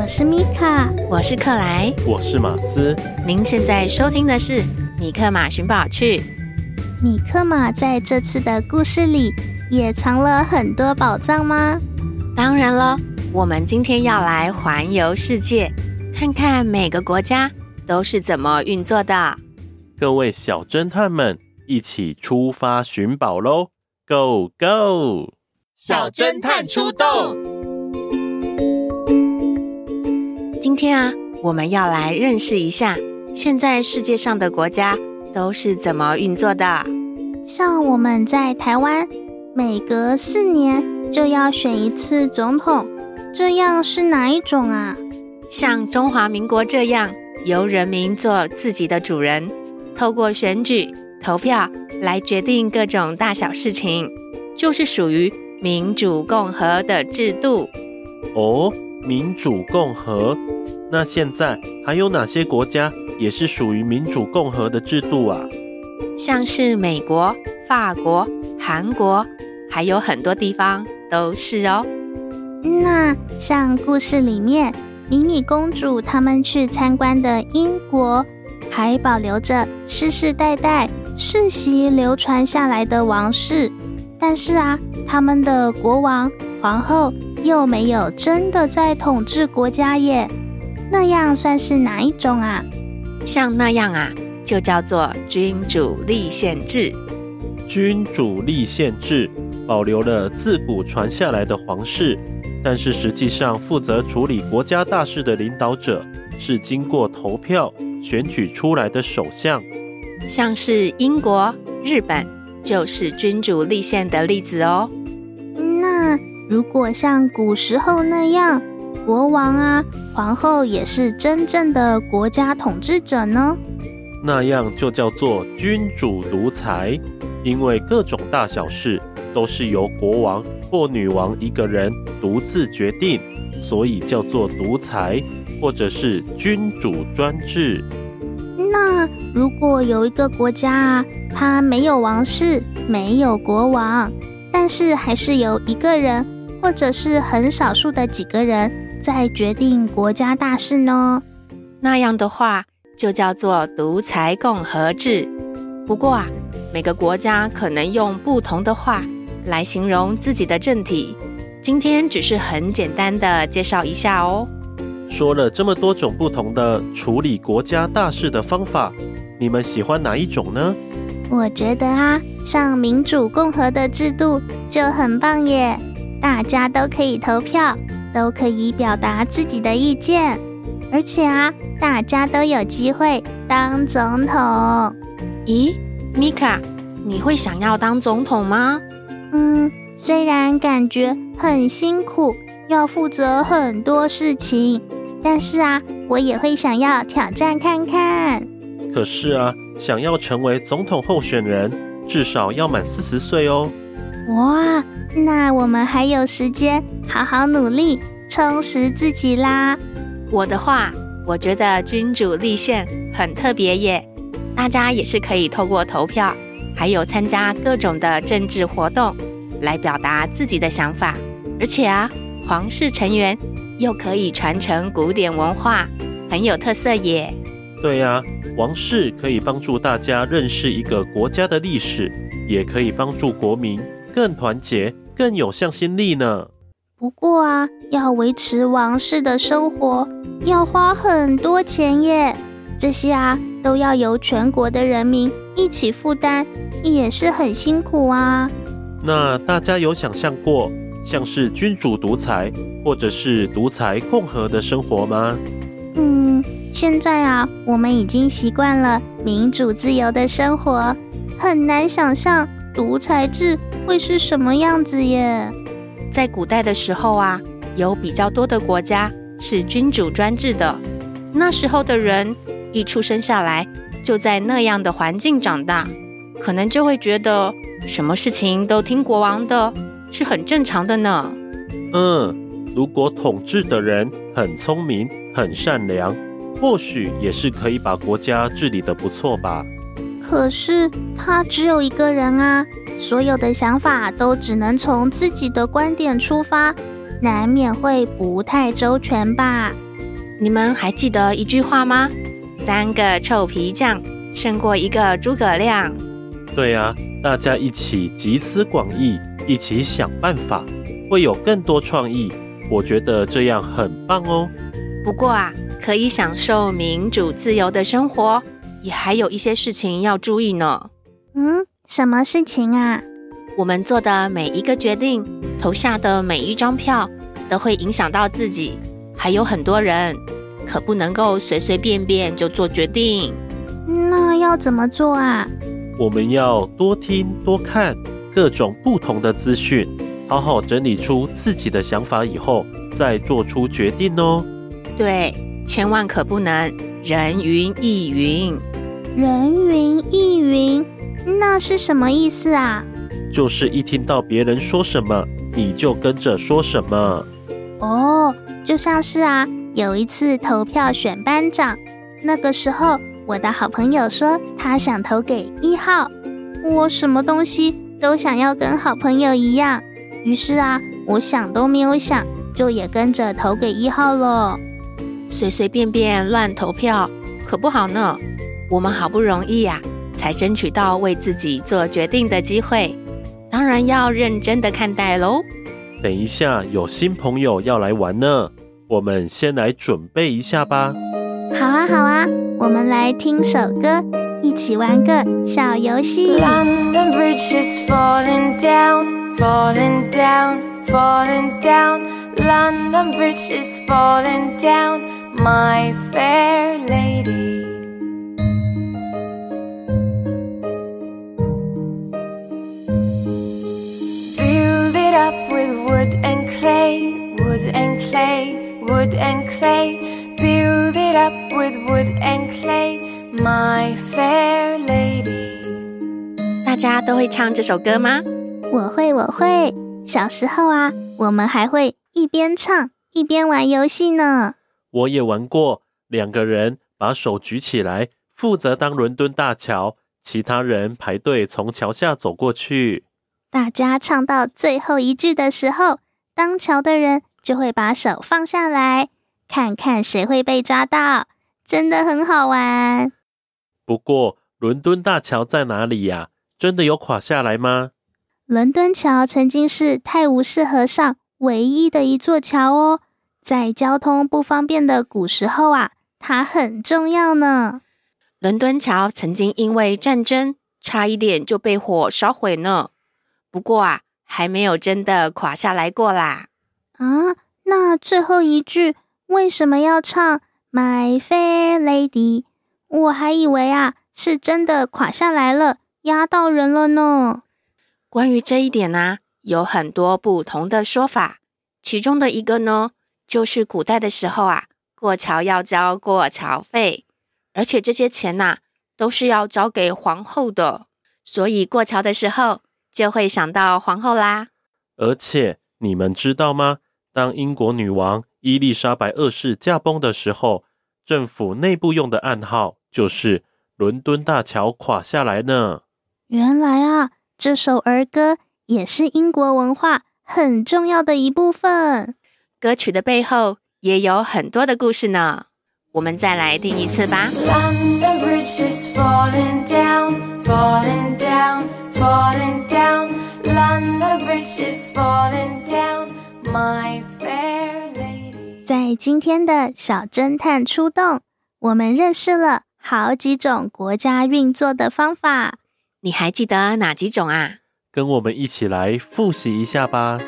我是米卡，我是克莱，我是马斯。您现在收听的是《米克马寻宝趣》。米克马在这次的故事里也藏了很多宝藏吗？当然了，我们今天要来环游世界，看看每个国家都是怎么运作的。各位小侦探们，一起出发寻宝喽！Go Go！小侦探出动。天啊，我们要来认识一下现在世界上的国家都是怎么运作的。像我们在台湾，每隔四年就要选一次总统，这样是哪一种啊？像中华民国这样，由人民做自己的主人，透过选举投票来决定各种大小事情，就是属于民主共和的制度。哦。民主共和，那现在还有哪些国家也是属于民主共和的制度啊？像是美国、法国、韩国，还有很多地方都是哦。那像故事里面，米米公主他们去参观的英国，还保留着世世代代世袭流传下来的王室，但是啊，他们的国王、皇后。又没有真的在统治国家耶，那样算是哪一种啊？像那样啊，就叫做君主立宪制。君主立宪制保留了自古传下来的皇室，但是实际上负责处理国家大事的领导者是经过投票选举出来的首相。像是英国、日本，就是君主立宪的例子哦。那。如果像古时候那样，国王啊、皇后也是真正的国家统治者呢？那样就叫做君主独裁，因为各种大小事都是由国王或女王一个人独自决定，所以叫做独裁，或者是君主专制。那如果有一个国家啊，它没有王室，没有国王，但是还是由一个人。或者是很少数的几个人在决定国家大事呢？那样的话就叫做独裁共和制。不过啊，每个国家可能用不同的话来形容自己的政体。今天只是很简单的介绍一下哦。说了这么多种不同的处理国家大事的方法，你们喜欢哪一种呢？我觉得啊，像民主共和的制度就很棒耶。大家都可以投票，都可以表达自己的意见，而且啊，大家都有机会当总统。咦，米卡，你会想要当总统吗？嗯，虽然感觉很辛苦，要负责很多事情，但是啊，我也会想要挑战看看。可是啊，想要成为总统候选人，至少要满四十岁哦。哇！那我们还有时间好好努力，充实自己啦。我的话，我觉得君主立宪很特别耶。大家也是可以透过投票，还有参加各种的政治活动，来表达自己的想法。而且啊，皇室成员又可以传承古典文化，很有特色耶。对呀，王室可以帮助大家认识一个国家的历史，也可以帮助国民更团结、更有向心力呢。不过啊，要维持王室的生活，要花很多钱耶。这些啊，都要由全国的人民一起负担，也是很辛苦啊。那大家有想象过，像是君主独裁，或者是独裁共和的生活吗？嗯。现在啊，我们已经习惯了民主自由的生活，很难想象独裁制会是什么样子耶。在古代的时候啊，有比较多的国家是君主专制的，那时候的人一出生下来就在那样的环境长大，可能就会觉得什么事情都听国王的，是很正常的呢。嗯，如果统治的人很聪明、很善良。或许也是可以把国家治理的不错吧。可是他只有一个人啊，所有的想法都只能从自己的观点出发，难免会不太周全吧。你们还记得一句话吗？三个臭皮匠胜过一个诸葛亮。对啊，大家一起集思广益，一起想办法，会有更多创意。我觉得这样很棒哦。不过啊。可以享受民主自由的生活，也还有一些事情要注意呢。嗯，什么事情啊？我们做的每一个决定，投下的每一张票，都会影响到自己，还有很多人，可不能够随随便便就做决定。那要怎么做啊？我们要多听多看各种不同的资讯，好好整理出自己的想法以后，再做出决定哦。对。千万可不能人云亦云，人云亦云，那是什么意思啊？就是一听到别人说什么，你就跟着说什么。哦，就像是啊，有一次投票选班长，那个时候我的好朋友说他想投给一号，我什么东西都想要跟好朋友一样，于是啊，我想都没有想，就也跟着投给一号了。随随便便乱投票可不好呢。我们好不容易呀、啊，才争取到为自己做决定的机会，当然要认真的看待喽。等一下有新朋友要来玩呢，我们先来准备一下吧。好啊，好啊，我们来听首歌，一起玩个小游戏。London Bridge is falling down, falling down, falling down. London Bridge is falling down. My fair lady，build wood and clay, build it up with wood and clay, my fair lady。大家都会唱这首歌吗？我会，我会。小时候啊，我们还会一边唱一边玩游戏呢。我也玩过，两个人把手举起来，负责当伦敦大桥，其他人排队从桥下走过去。大家唱到最后一句的时候，当桥的人就会把手放下来，看看谁会被抓到，真的很好玩。不过，伦敦大桥在哪里呀？真的有垮下来吗？伦敦桥曾经是泰晤士河上唯一的一座桥哦。在交通不方便的古时候啊，它很重要呢。伦敦桥曾经因为战争，差一点就被火烧毁呢。不过啊，还没有真的垮下来过啦。啊，那最后一句为什么要唱 My Fair Lady？我还以为啊，是真的垮下来了，压到人了呢。关于这一点呢，啊，有很多不同的说法，其中的一个呢。就是古代的时候啊，过桥要交过桥费，而且这些钱呐、啊、都是要交给皇后的，所以过桥的时候就会想到皇后啦。而且你们知道吗？当英国女王伊丽莎白二世驾崩的时候，政府内部用的暗号就是“伦敦大桥垮下来”呢。原来啊，这首儿歌也是英国文化很重要的一部分。歌曲的背后也有很多的故事呢。我们再来听一次吧。London Bridge is falling down, falling down, falling down. London Bridge is falling down, my fair lady. 在今天的小侦探出动，我们认识了好几种国家运作的方法。你还记得哪几种啊？跟我们一起来复习一下吧。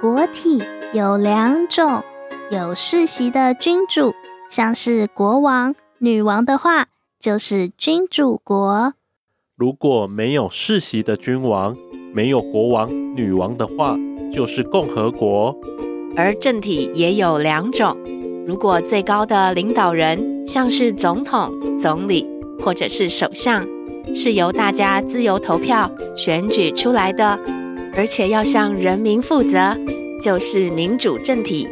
国体有两种。有世袭的君主，像是国王、女王的话，就是君主国；如果没有世袭的君王，没有国王、女王的话，就是共和国。而政体也有两种，如果最高的领导人，像是总统、总理或者是首相，是由大家自由投票选举出来的，而且要向人民负责，就是民主政体。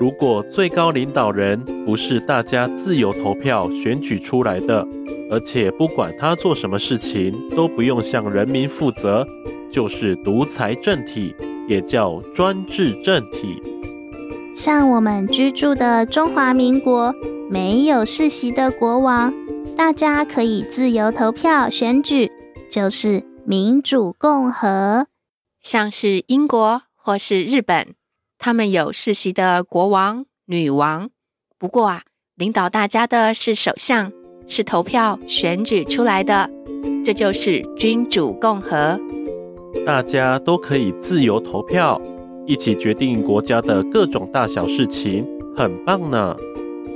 如果最高领导人不是大家自由投票选举出来的，而且不管他做什么事情都不用向人民负责，就是独裁政体，也叫专制政体。像我们居住的中华民国，没有世袭的国王，大家可以自由投票选举，就是民主共和。像是英国或是日本。他们有世袭的国王、女王，不过啊，领导大家的是首相，是投票选举出来的，这就是君主共和。大家都可以自由投票，一起决定国家的各种大小事情，很棒呢。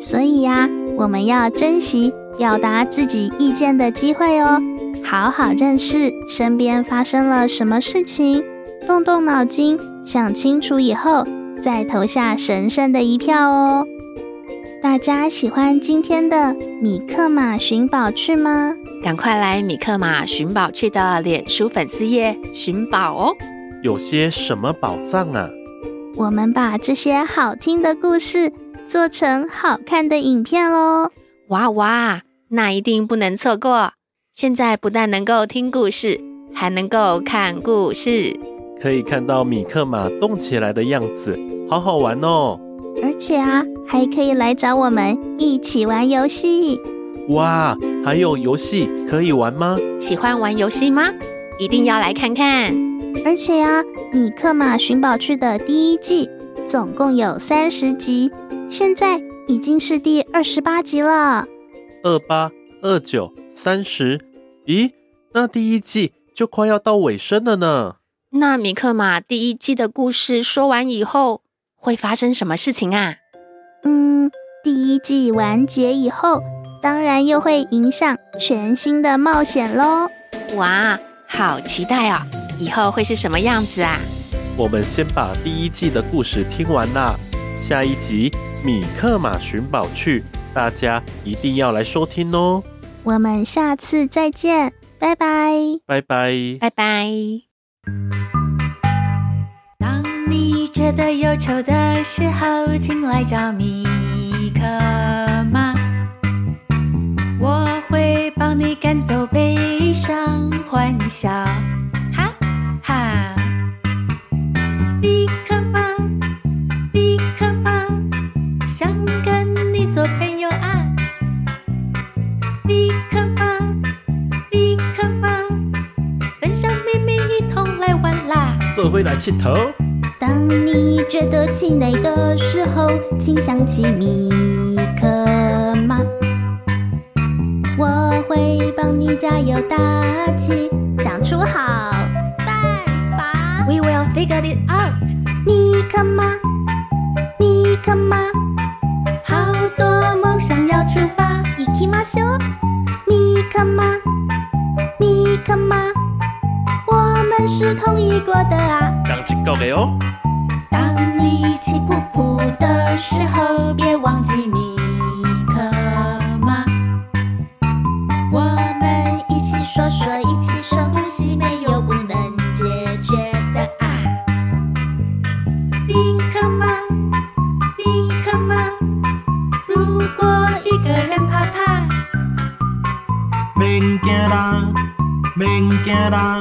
所以呀，我们要珍惜表达自己意见的机会哦，好好认识身边发生了什么事情，动动脑筋，想清楚以后。再投下神圣的一票哦！大家喜欢今天的米克马寻宝趣吗？赶快来米克马寻宝趣的脸书粉丝页寻宝哦！有些什么宝藏啊？我们把这些好听的故事做成好看的影片喽！哇哇，那一定不能错过！现在不但能够听故事，还能够看故事。可以看到米克马动起来的样子，好好玩哦！而且啊，还可以来找我们一起玩游戏。哇，还有游戏可以玩吗？喜欢玩游戏吗？一定要来看看！而且啊，米克马寻宝趣的第一季总共有三十集，现在已经是第二十八集了。二八、二九、三十，咦？那第一季就快要到尾声了呢。那米克马第一季的故事说完以后，会发生什么事情啊？嗯，第一季完结以后，当然又会迎上全新的冒险喽！哇，好期待哦！以后会是什么样子啊？我们先把第一季的故事听完啦，下一集《米克马寻宝去》，大家一定要来收听哦！我们下次再见，拜拜！拜拜！拜拜！当你觉得忧愁的时候，请来找米可妈，我会帮你赶走悲伤，欢笑，来气头。当你觉得气馁的时候，请想起米克马，我会帮你加油打气，想出好办法。We will figure it out。米克马，米克马，好多梦想要出发。行きましょう。米克马，米克马，我 是同一国的啊，刚吃够的哦。当你气噗噗的时候，别忘记米可吗？我们一起说说，一起说呼吸，没有不能解决的啊。米可吗？米可吗？如果一个人怕怕，免惊啦，免惊啦。